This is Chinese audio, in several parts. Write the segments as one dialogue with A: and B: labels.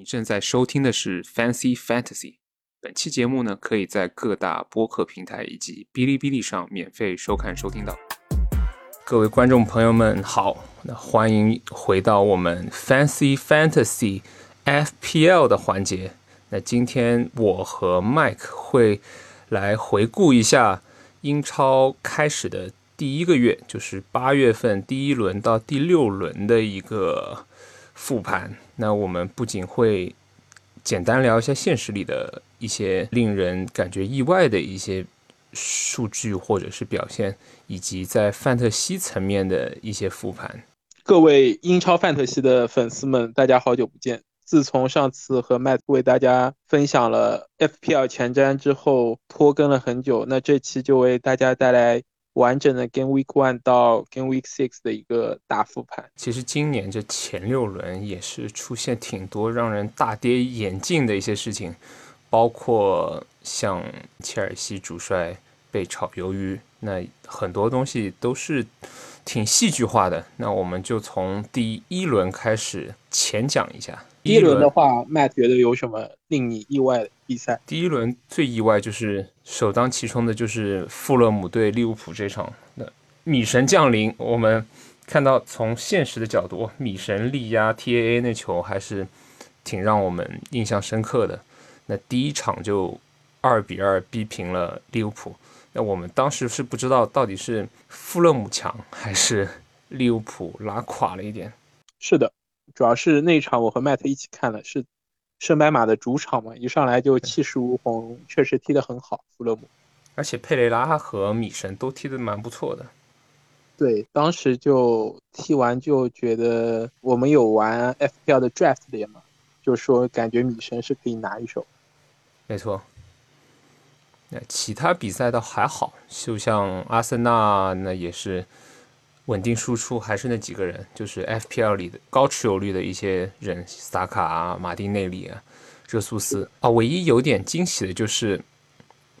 A: 你正在收听的是 Fancy Fantasy。本期节目呢，可以在各大播客平台以及哔哩哔哩上免费收看收听到。各位观众朋友们好，那欢迎回到我们 Fancy Fantasy FPL 的环节。那今天我和 Mike 会来回顾一下英超开始的第一个月，就是八月份第一轮到第六轮的一个复盘。那我们不仅会简单聊一下现实里的一些令人感觉意外的一些数据或者是表现，以及在范特西层面的一些复盘。
B: 各位英超范特西的粉丝们，大家好久不见。自从上次和 Matt 为大家分享了 FPL 前瞻之后，拖更了很久。那这期就为大家带来完整的 Game Week One 到 Game Week Six 的一个大复盘。
A: 其实今年这前六轮也是出现挺多让人大跌眼镜的一些事情，包括像切尔西主帅被炒鱿鱼，那很多东西都是挺戏剧化的。那我们就从第一轮开始浅讲一下。
B: 第一轮的话，Matt 觉得有什么令你意外的比赛？
A: 第一轮最意外就是首当其冲的就是富勒姆对利物浦这场那米神降临。我们看到从现实的角度，米神力压 TAA 那球还是挺让我们印象深刻的。那第一场就二比二逼平了利物浦。那我们当时是不知道到底是富勒姆强还是利物浦拉垮了一点。
B: 是的。主要是那场我和 Matt 一起看了，是圣白马的主场嘛，一上来就气势如虹，确实踢得很好。弗勒姆，
A: 而且佩雷拉和米神都踢得蛮不错的。
B: 对，当时就踢完就觉得我们有玩 FPL 的 Draft 联嘛，就说感觉米神是可以拿一手。
A: 没错。那其他比赛倒还好，就像阿森纳那也是。稳定输出还是那几个人，就是 FPL 里的高持有率的一些人，萨卡啊、马丁内里啊、热苏斯啊。唯一有点惊喜的就是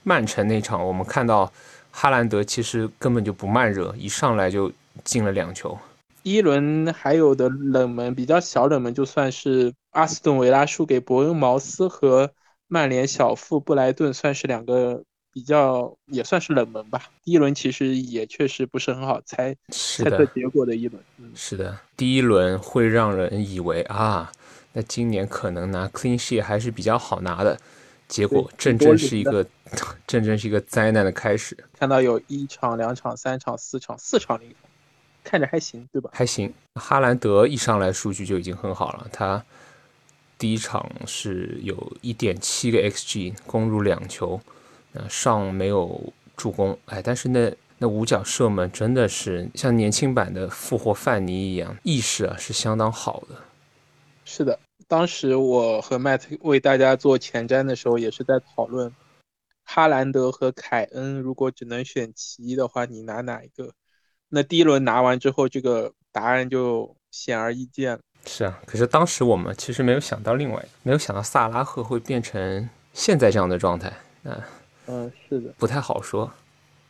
A: 曼城那场，我们看到哈兰德其实根本就不慢热，一上来就进了两球。
B: 一轮还有的冷门，比较小冷门，就算是阿斯顿维拉输给伯恩茅斯和曼联小负布莱顿，算是两个。比较也算是冷门吧。第一轮其实也确实不是很好猜猜测结果的一轮。
A: 嗯，是的，第一轮会让人以为啊，那今年可能拿 clean sheet 还是比较好拿的。结果正正是一个 正正是一个灾难的开始。
B: 看到有一场、两场、三场、四场、四场零封，看着还行，对吧？
A: 还行。哈兰德一上来数据就已经很好了，他第一场是有一点七个 xg，攻入两球。上没有助攻，哎，但是那那五脚射门真的是像年轻版的复活范尼一样，意识啊是相当好的。
B: 是的，当时我和 Matt 为大家做前瞻的时候，也是在讨论哈兰德和凯恩，如果只能选其一的话，你拿哪一个？那第一轮拿完之后，这个答案就显而易见了。
A: 是啊，可是当时我们其实没有想到另外，没有想到萨拉赫会变成现在这样的状态。那。
B: 嗯，是的，
A: 不太好说。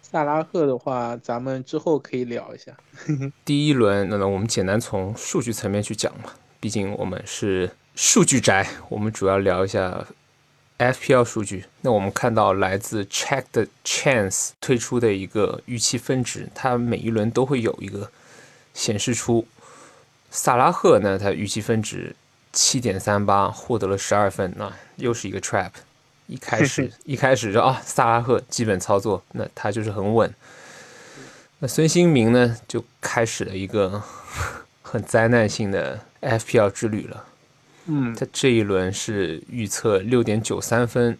B: 萨拉赫的话，咱们之后可以聊一下。
A: 第一轮，那那我们简单从数据层面去讲嘛，毕竟我们是数据宅，我们主要聊一下 FPL 数据。那我们看到来自 Check 的 Chance 推出的一个预期分值，它每一轮都会有一个显示出萨拉赫呢，它预期分值七点三八，获得了十二分，那又是一个 Trap。一开始一开始就啊，萨拉赫基本操作，那他就是很稳。那孙兴民呢，就开始了一个很灾难性的 FPL 之旅了。
B: 嗯，
A: 他这一轮是预测六点九三分，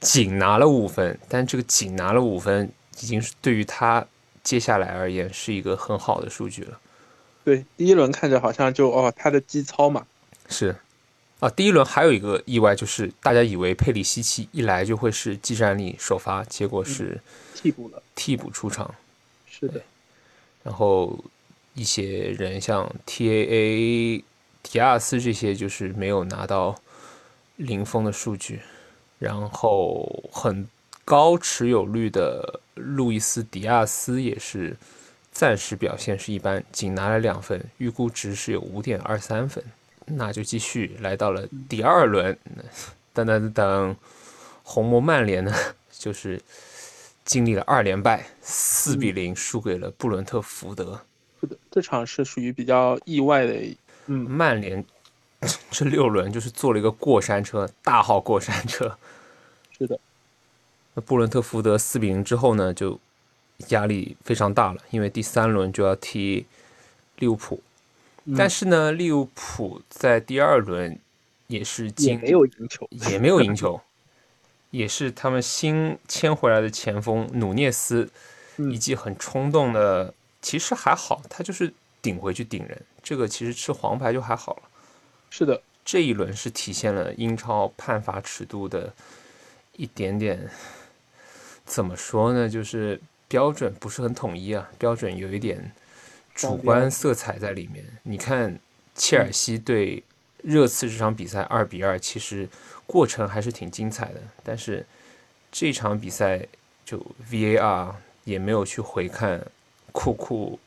A: 仅拿了五分，但这个仅拿了五分，已经是对于他接下来而言是一个很好的数据了。
B: 对，第一轮看着好像就哦，他的基操嘛，
A: 是。啊，第一轮还有一个意外，就是大家以为佩里西奇一来就会是技战力首发，结果是
B: 替补了，
A: 替补出场。
B: 是的。
A: 然后一些人像 TAA、迪亚斯这些，就是没有拿到零封的数据。然后很高持有率的路易斯·迪亚斯也是暂时表现是一般，仅拿了两分，预估值是有五点二三分。那就继续来到了第二轮，等等等，红魔曼联呢，就是经历了二连败，四比零输给了布伦特福德。
B: 是的，这场是属于比较意外的。嗯，
A: 曼联这六轮就是坐了一个过山车，大号过山车。
B: 是的，
A: 那布伦特福德四比零之后呢，就压力非常大了，因为第三轮就要踢利物浦。但是呢，利物浦在第二轮也是
B: 也没有赢球，
A: 也没有赢球，也是他们新签回来的前锋努涅斯一记很冲动的，其实还好，他就是顶回去顶人，这个其实吃黄牌就还好了。
B: 是的，
A: 这一轮是体现了英超判罚尺度的一点点，怎么说呢？就是标准不是很统一啊，标准有一点。主观色彩在里面。你看，切尔西对热刺这场比赛二比二，其实过程还是挺精彩的。但是这场比赛就 VAR 也没有去回看库库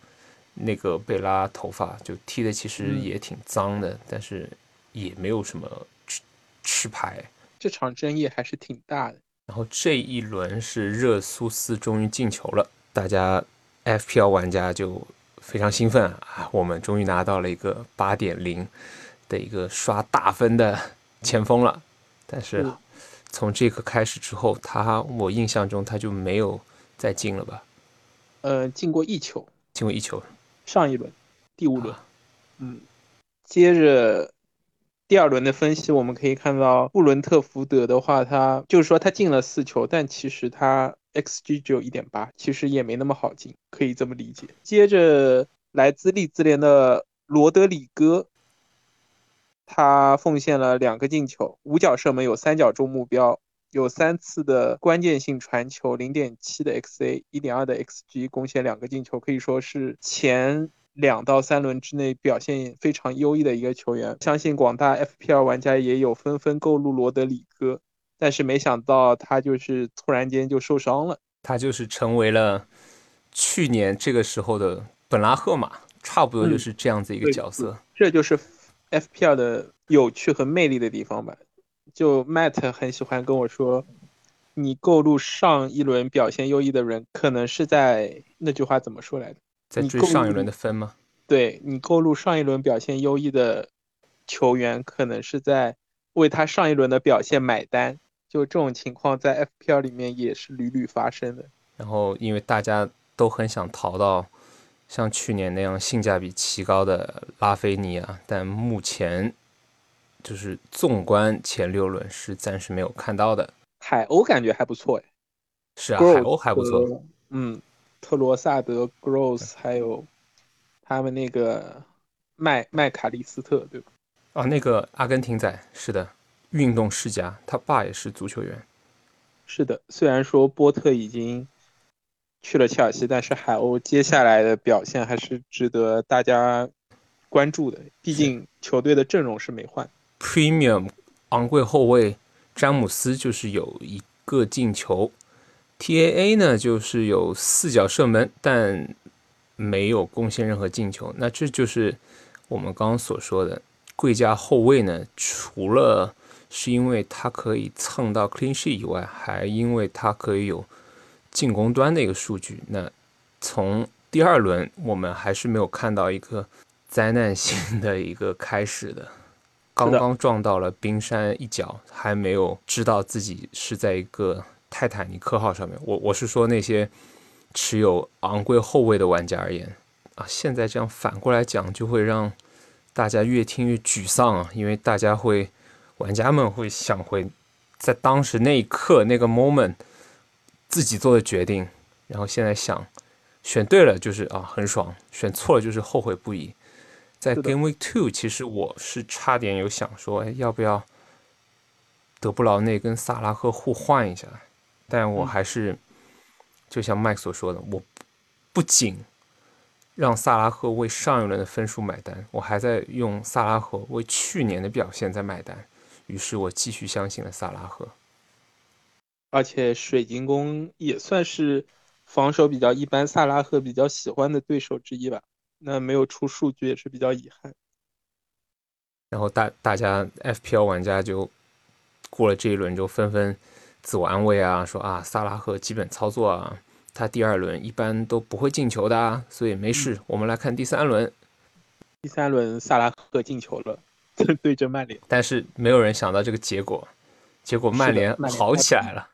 A: 那个贝拉头发，就踢的其实也挺脏的，但是也没有什么吃吃牌。
B: 这场争议还是挺大的。
A: 然后这一轮是热苏斯终于进球了，大家 FPL 玩家就。非常兴奋啊！我们终于拿到了一个八点零的一个刷大分的前锋了。但是从这个开始之后，他我印象中他就没有再进了吧？
B: 呃，进过一球，
A: 进过一球。
B: 上一轮，第五轮。嗯，接着第二轮的分析，我们可以看到布伦特福德的话，他就是说他进了四球，但其实他。xG 只有一点八，其实也没那么好进，可以这么理解。接着，来自利兹联的罗德里戈，他奉献了两个进球，五脚射门，有三脚中目标，有三次的关键性传球，零点七的 xA，一点二的 xG，贡献两个进球，可以说是前两到三轮之内表现非常优异的一个球员。相信广大 FPL 玩家也有纷纷购入罗德里戈。但是没想到他就是突然间就受伤了，
A: 他就是成为了去年这个时候的本拉赫马，差不多就是这样子一个角色。
B: 这就是 FPL 的有趣和魅力的地方吧。就 Matt 很喜欢跟我说，你购入上一轮表现优异的人，可能是在那句话怎么说来着？
A: 在追上一轮的分吗？
B: 对你购入上一轮表现优异的球员，可能是在为他上一轮的表现买单。就这种情况，在 FPL 里面也是屡屡发生的。
A: 然后，因为大家都很想淘到像去年那样性价比奇高的拉菲尼亚，但目前就是纵观前六轮是暂时没有看到的。
B: 海鸥感觉还不错哎，
A: 是啊，海鸥还不错。
B: 嗯，特罗萨德、Gross 还有他们那个麦麦卡利斯特，对吧？
A: 啊，那个阿根廷仔，是的。运动世家，他爸也是足球员。
B: 是的，虽然说波特已经去了切尔西，但是海鸥接下来的表现还是值得大家关注的。毕竟球队的阵容是没换。
A: Premium 昂贵后卫詹姆斯就是有一个进球，TAA 呢就是有四脚射门，但没有贡献任何进球。那这就是我们刚刚所说的贵价后卫呢，除了是因为它可以蹭到 clean sheet 以外，还因为它可以有进攻端的一个数据。那从第二轮，我们还是没有看到一个灾难性的一个开始的。刚刚撞到了冰山一角，还没有知道自己是在一个泰坦尼克号上面。我我是说那些持有昂贵后卫的玩家而言啊，现在这样反过来讲，就会让大家越听越沮丧啊，因为大家会。玩家们会想回在当时那一刻那个 moment 自己做的决定，然后现在想选对了就是啊很爽，选错了就是后悔不已。在 Game Week Two，其实我是差点有想说，哎，要不要德布劳内跟萨拉赫互换一下？但我还是就像麦克所说的，我不仅让萨拉赫为上一轮的分数买单，我还在用萨拉赫为去年的表现在买单。于是我继续相信了萨拉赫，
B: 而且水晶宫也算是防守比较一般、萨拉赫比较喜欢的对手之一吧。那没有出数据也是比较遗憾。
A: 然后大大家 FPL 玩家就过了这一轮就纷纷自我安慰啊，说啊萨拉赫基本操作啊，他第二轮一般都不会进球的啊，所以没事。我们来看第三轮，
B: 第三轮萨拉赫进球了，对阵曼联，
A: 但是没有人想到这个结果，结果曼联好起来了。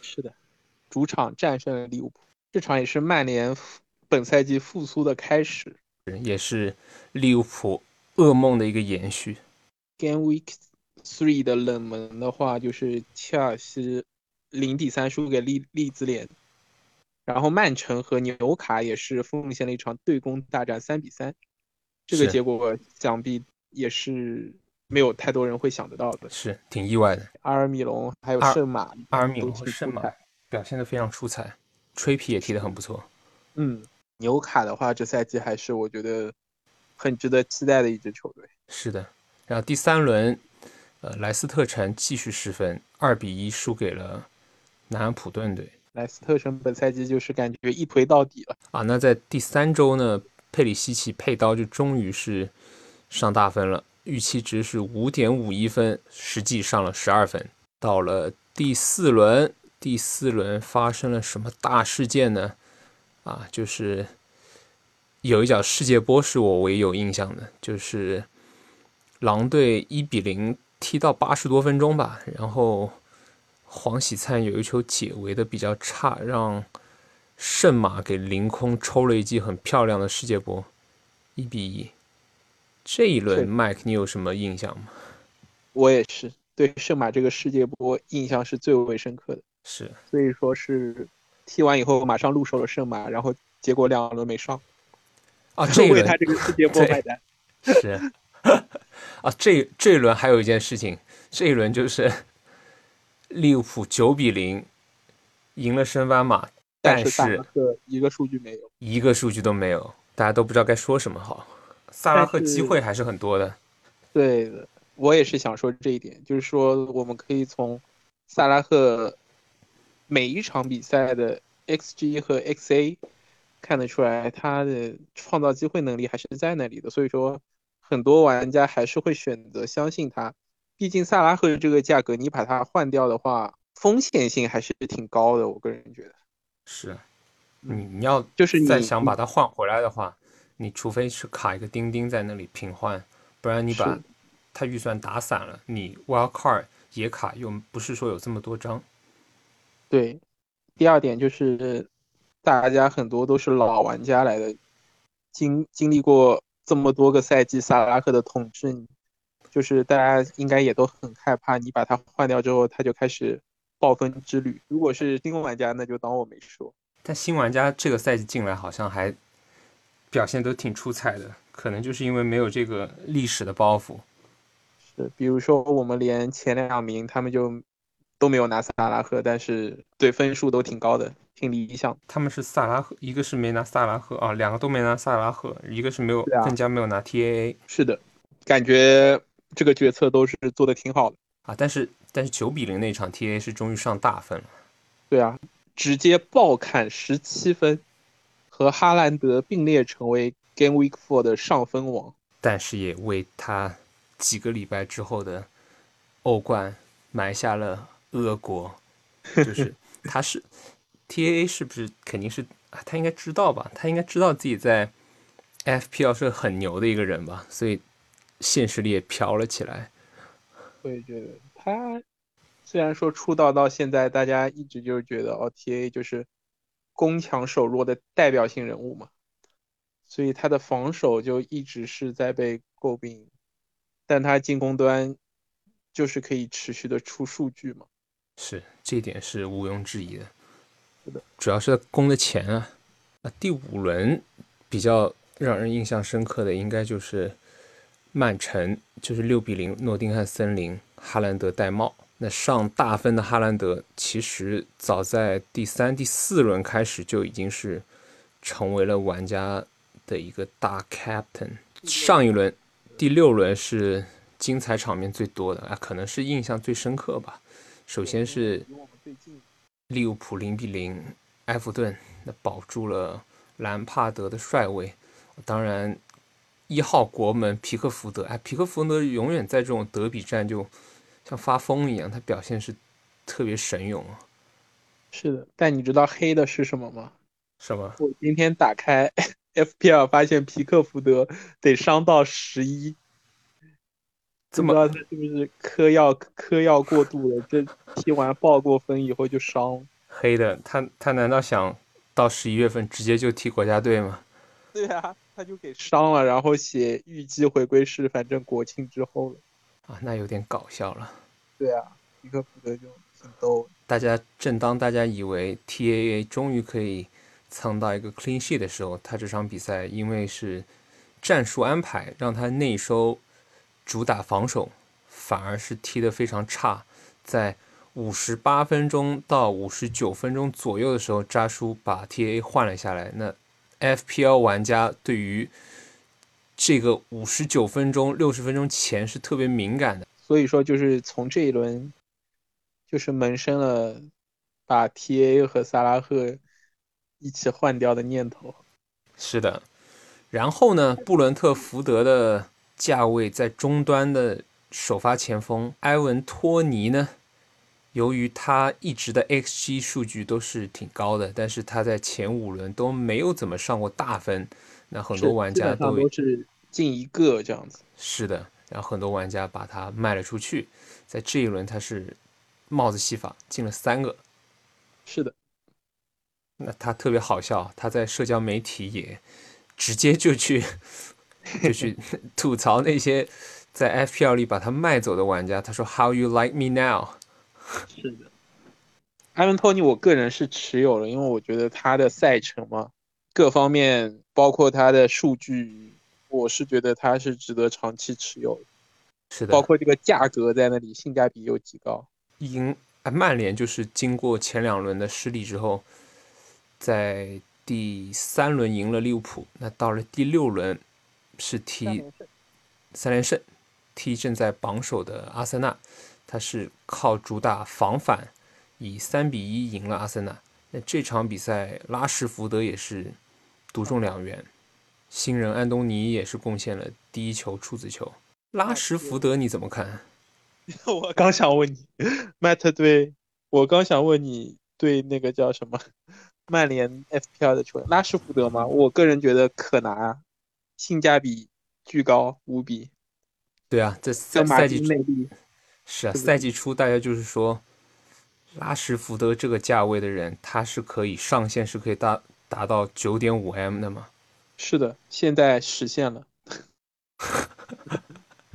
B: 是的，主场战胜了利物浦，这场也是曼联本赛季复苏的开始，
A: 也是利物浦噩梦的一个延续。
B: Game Week Three 的冷门的话，就是切尔西零比三输给利利兹联，然后曼城和纽卡也是奉献了一场对攻大战，三比三，这个结果想必也是没有太多人会想得到的，
A: 是挺意外的。
B: 阿尔米隆还有圣马，
A: 阿尔米隆和圣马表现的非常出彩，吹皮也踢得很不错。
B: 嗯，纽卡的话，这赛季还是我觉得很值得期待的一支球队。
A: 是的，然后第三轮，呃，莱斯特城继续失分，二比一输给了南安普顿队。
B: 莱斯特城本赛季就是感觉一推到底了啊。
A: 那在第三周呢，佩里西奇佩刀就终于是上大分了，预期值是五点五一分，实际上了十二分。到了第四轮，第四轮发生了什么大事件呢？啊，就是有一脚世界波是我唯一有印象的，就是狼队一比零踢到八十多分钟吧，然后黄喜灿有一球解围的比较差，让圣马给凌空抽了一记很漂亮的世界波，一比一。这一轮麦克，你有什么印象吗？
B: 我也是对圣马这个世界波印象是最为深刻的，
A: 是，
B: 所以说是。踢完以后马上入手了圣马，然后结果两轮没上，
A: 啊，这
B: 为他这个世界波买单。
A: 是啊，这这一轮还有一件事情，这一轮就是 利物浦九比零赢了升班马，但
B: 是一个数据没有，
A: 一个数据都没有，大家都不知道该说什么好。萨拉赫机会还是很多的，
B: 对的，我也是想说这一点，就是说我们可以从萨拉赫。每一场比赛的 xG 和 xa 看得出来，他的创造机会能力还是在那里的。所以说，很多玩家还是会选择相信他。毕竟萨拉赫这个价格，你把它换掉的话，风险性还是挺高的。我个人觉得，
A: 是，你你要
B: 就是
A: 再想把它换回来的话，你除非是卡一个钉钉在那里平换，不然你把他预算打散了，你 wild card 也卡，又不是说有这么多张。
B: 对，第二点就是，大家很多都是老玩家来的，经经历过这么多个赛季萨拉赫的统治，就是大家应该也都很害怕，你把他换掉之后，他就开始暴风之旅。如果是新玩家，那就当我没说。
A: 但新玩家这个赛季进来好像还表现都挺出彩的，可能就是因为没有这个历史的包袱。
B: 是，比如说我们连前两名他们就。都没有拿萨拉赫，但是对分数都挺高的，挺理想。
A: 他们是萨拉赫，一个是没拿萨拉赫啊，两个都没拿萨拉赫，一个是没有，更加没有拿 TAA。
B: 是的，感觉这个决策都是做的挺好的
A: 啊。但是但是九比零那场 TAA 是终于上大分了。
B: 对啊，直接暴砍十七分，和哈兰德并列成为 Game Week Four 的上分王。
A: 但是也为他几个礼拜之后的欧冠埋下了。恶果，就是 他是 T A A 是不是肯定是他应该知道吧？他应该知道自己在 F P L 是很牛的一个人吧？所以现实里也飘了起来。
B: 我也觉得他虽然说出道到现在，大家一直就是觉得哦 T A 就是攻强守弱的代表性人物嘛，所以他的防守就一直是在被诟病，但他进攻端就是可以持续的出数据嘛。
A: 是，这点是毋庸置疑的。
B: 是的，
A: 主要是攻的钱啊。那第五轮比较让人印象深刻的，应该就是曼城，就是六比零诺丁汉森林，哈兰德戴帽。那上大分的哈兰德，其实早在第三、第四轮开始就已经是成为了玩家的一个大 captain。上一轮第六轮是精彩场面最多的啊，可能是印象最深刻吧。首先是利物浦零比零埃弗顿，那保住了兰帕德的帅位。当然，一号国门皮克福德，哎，皮克福德永远在这种德比战就像发疯一样，他表现是特别神勇啊。
B: 是的，但你知道黑的是什么吗？
A: 什么？
B: 我今天打开 FPL 发现皮克福德得伤到十一，
A: 这
B: 么他是不是嗑药嗑药过度了？这 踢完爆过分以后就伤。
A: 黑的，他他难道想到十一月份直接就踢国家队吗？
B: 对啊，他就给伤了，然后写预计回归是反正国庆之后了。
A: 啊，那有点搞笑了。
B: 对啊，皮克福德就挺逗。
A: 大家正当大家以为 TAA 终于可以蹭到一个 clean sheet 的时候，他这场比赛因为是战术安排，让他内收主打防守，反而是踢得非常差。在五十八分钟到五十九分钟左右的时候，扎叔把 TAA 换了下来。那 FPL 玩家对于这个五十九分钟、六十分钟前是特别敏感的，
B: 所以说就是从这一轮。就是萌生了把 T A 和萨拉赫一起换掉的念头。
A: 是的，然后呢，布伦特福德的价位在中端的首发前锋埃文托尼呢，由于他一直的 X G 数据都是挺高的，但是他在前五轮都没有怎么上过大分，那很多玩家都
B: 都是进一个这样子。
A: 是的，然后很多玩家把它卖了出去，在这一轮他是。帽子戏法进了三个，
B: 是的。
A: 那他特别好笑，他在社交媒体也直接就去 就去吐槽那些在 FPL 里把他卖走的玩家。他说：“How you like me now？”
B: 是的，埃文托尼，我个人是持有了，因为我觉得他的赛程嘛，各方面包括他的数据，我是觉得他是值得长期持有的。
A: 是的，
B: 包括这个价格在那里，性价比又极高。
A: 赢啊！曼联就是经过前两轮的失利之后，在第三轮赢了利物浦。那到了第六轮是踢三连胜，踢正在榜首的阿森纳。他是靠主打防反，以三比一赢了阿森纳。那这场比赛拉什福德也是独中两元，新人安东尼也是贡献了第一球处子球。拉什福德你怎么看？
B: 我刚想问你，麦特对我刚想问你对那个叫什么曼联 FPL 的球员拉什福德吗？我个人觉得可拿啊，性价比巨高无比。
A: 对啊，这赛赛季初是啊，赛季初大家就是说拉什福德这个价位的人，他是可以上限是可以达达到九点五 M 的吗？
B: 是的，现在实现了。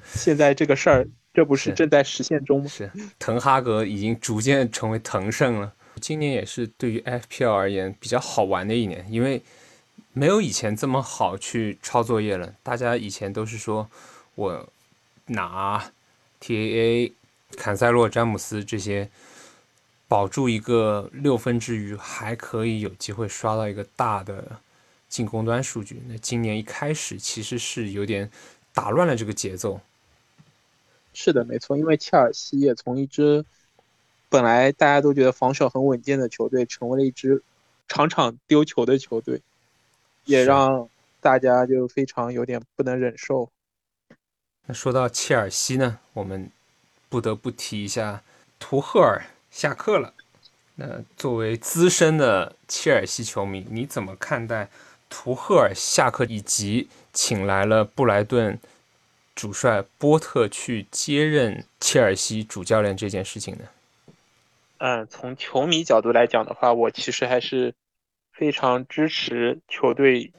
B: 现在这个事儿。这不是正在实现中吗？
A: 是，滕哈格已经逐渐成为腾胜了。今年也是对于 FPL 而言比较好玩的一年，因为没有以前这么好去抄作业了。大家以前都是说我拿 TAA、坎塞洛、詹姆斯这些保住一个六分之余，还可以有机会刷到一个大的进攻端数据。那今年一开始其实是有点打乱了这个节奏。
B: 是的，没错，因为切尔西也从一支本来大家都觉得防守很稳健的球队，成为了一支场场丢球的球队，也让大家就非常有点不能忍受。
A: 那说到切尔西呢，我们不得不提一下图赫尔下课了。那作为资深的切尔西球迷，你怎么看待图赫尔下课以及请来了布莱顿？主帅波特去接任切尔西主教练这件事情呢？
B: 嗯，从球迷角度来讲的话，我其实还是非常支持球队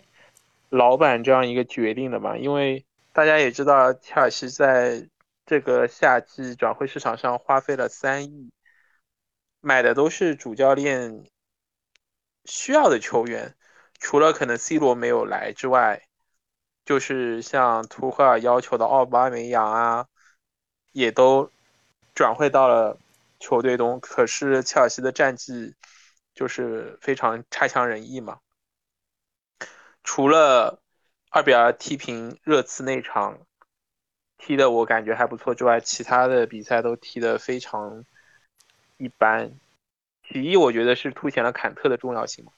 B: 老板这样一个决定的嘛。因为大家也知道，切尔西在这个夏季转会市场上花费了三亿，买的都是主教练需要的球员，除了可能 C 罗没有来之外。就是像图赫尔要求的奥巴梅扬啊，也都转会到了球队中。可是切尔西的战绩就是非常差强人意嘛。除了二比二踢平热刺那场踢的我感觉还不错之外，其他的比赛都踢得非常一般。其一，我觉得是凸显了坎特的重要性嘛。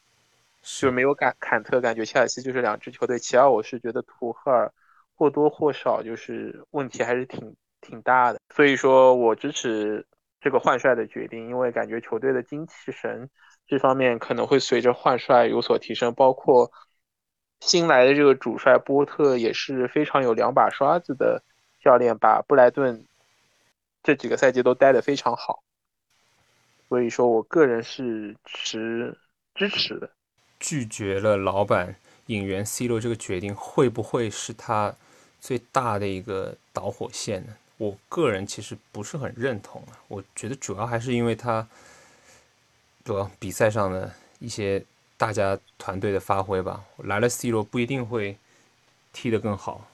B: 就是没有感坎特，感觉切尔西就是两支球队。其二，我是觉得图赫尔或多或少就是问题还是挺挺大的。所以说我支持这个换帅的决定，因为感觉球队的精气神这方面可能会随着换帅有所提升，包括新来的这个主帅波特也是非常有两把刷子的教练，把布莱顿这几个赛季都带得非常好。所以说我个人是持支持的。
A: 拒绝了老板引援 C 罗这个决定，会不会是他最大的一个导火线呢？我个人其实不是很认同啊。我觉得主要还是因为他，主要比赛上的一些大家团队的发挥吧。来了 C 罗不一定会踢得更好，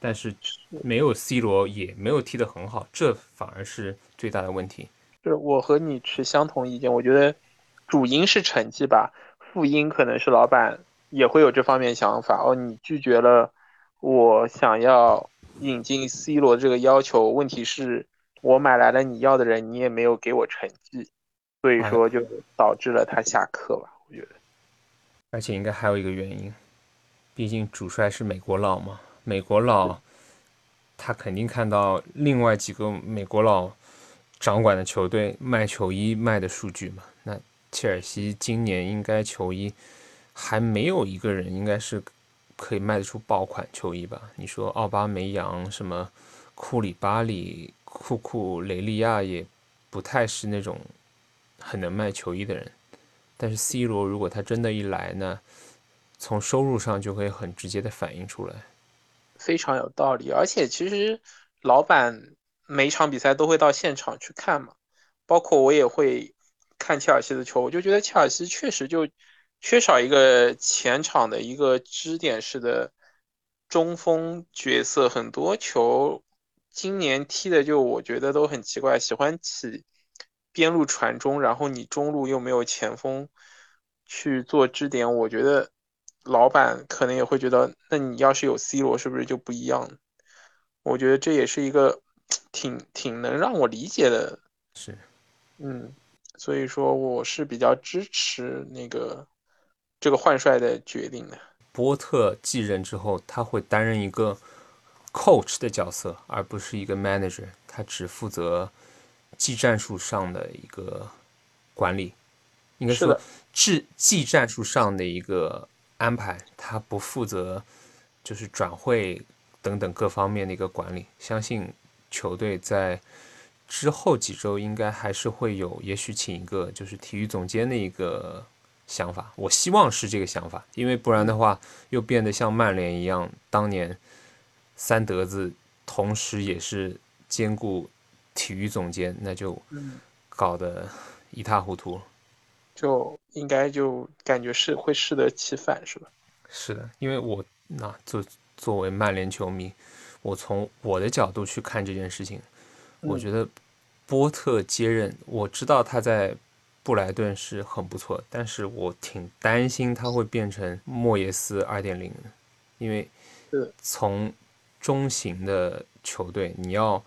A: 但是没有 C 罗也没有踢得很好，这反而是最大的问题。
B: 是我和你持相同意见，我觉得主因是成绩吧，副因可能是老板也会有这方面想法。哦，你拒绝了我想要引进 C 罗这个要求，问题是我买来了你要的人，你也没有给我成绩，所以说就导致了他下课吧。我觉得，
A: 而且应该还有一个原因，毕竟主帅是美国佬嘛，美国佬他肯定看到另外几个美国佬。掌管的球队卖球衣卖的数据嘛，那切尔西今年应该球衣还没有一个人应该是可以卖得出爆款球衣吧？你说奥巴梅扬、什么库里巴里、库库雷利亚也不太是那种很能卖球衣的人，但是 C 罗如果他真的一来呢，从收入上就会很直接的反映出来，
B: 非常有道理。而且其实老板。每场比赛都会到现场去看嘛，包括我也会看切尔西的球，我就觉得切尔西确实就缺少一个前场的一个支点式的中锋角色，很多球今年踢的就我觉得都很奇怪，喜欢起边路传中，然后你中路又没有前锋去做支点，我觉得老板可能也会觉得，那你要是有 C 罗是不是就不一样？我觉得这也是一个。挺挺能让我理解的，
A: 是，
B: 嗯，所以说我是比较支持那个这个换帅的决定的。
A: 波特继任之后，他会担任一个 coach 的角色，而不是一个 manager，他只负责技战术上的一个管理，应该说技技战术上的一个安排，他不负责就是转会等等各方面的一个管理，相信。球队在之后几周应该还是会有，也许请一个就是体育总监的一个想法。我希望是这个想法，因为不然的话又变得像曼联一样，当年三德子同时也是兼顾体育总监，那就搞得一塌糊涂。
B: 就应该就感觉是会适得其反，是吧？
A: 是的，因为我那作作为曼联球迷。我从我的角度去看这件事情，我觉得波特接任，我知道他在布莱顿是很不错，但是我挺担心他会变成莫耶斯二点零，因为从中型的球队，你要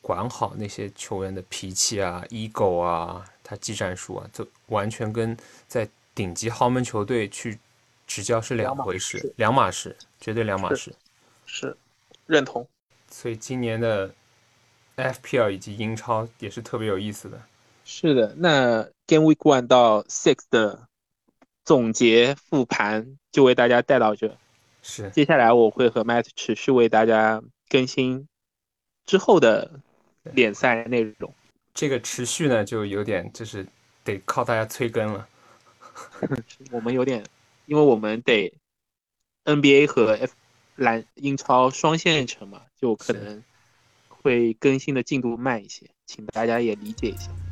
A: 管好那些球员的脾气啊、ego 啊、他技战术啊，就完全跟在顶级豪门球队去执教是两回事，两码事，绝对两码事，
B: 是。认同，
A: 所以今年的 FPL 以及英超也是特别有意思的。
B: 是的，那 Game Week One 到 Six 的总结复盘就为大家带到这。
A: 是，
B: 接下来我会和 Matt 持续为大家更新之后的联赛内容。
A: 这个持续呢，就有点就是得靠大家催更了。
B: 我们有点，因为我们得 NBA 和 F。篮英超双线程嘛，就可能会更新的进度慢一些，请大家也理解一下。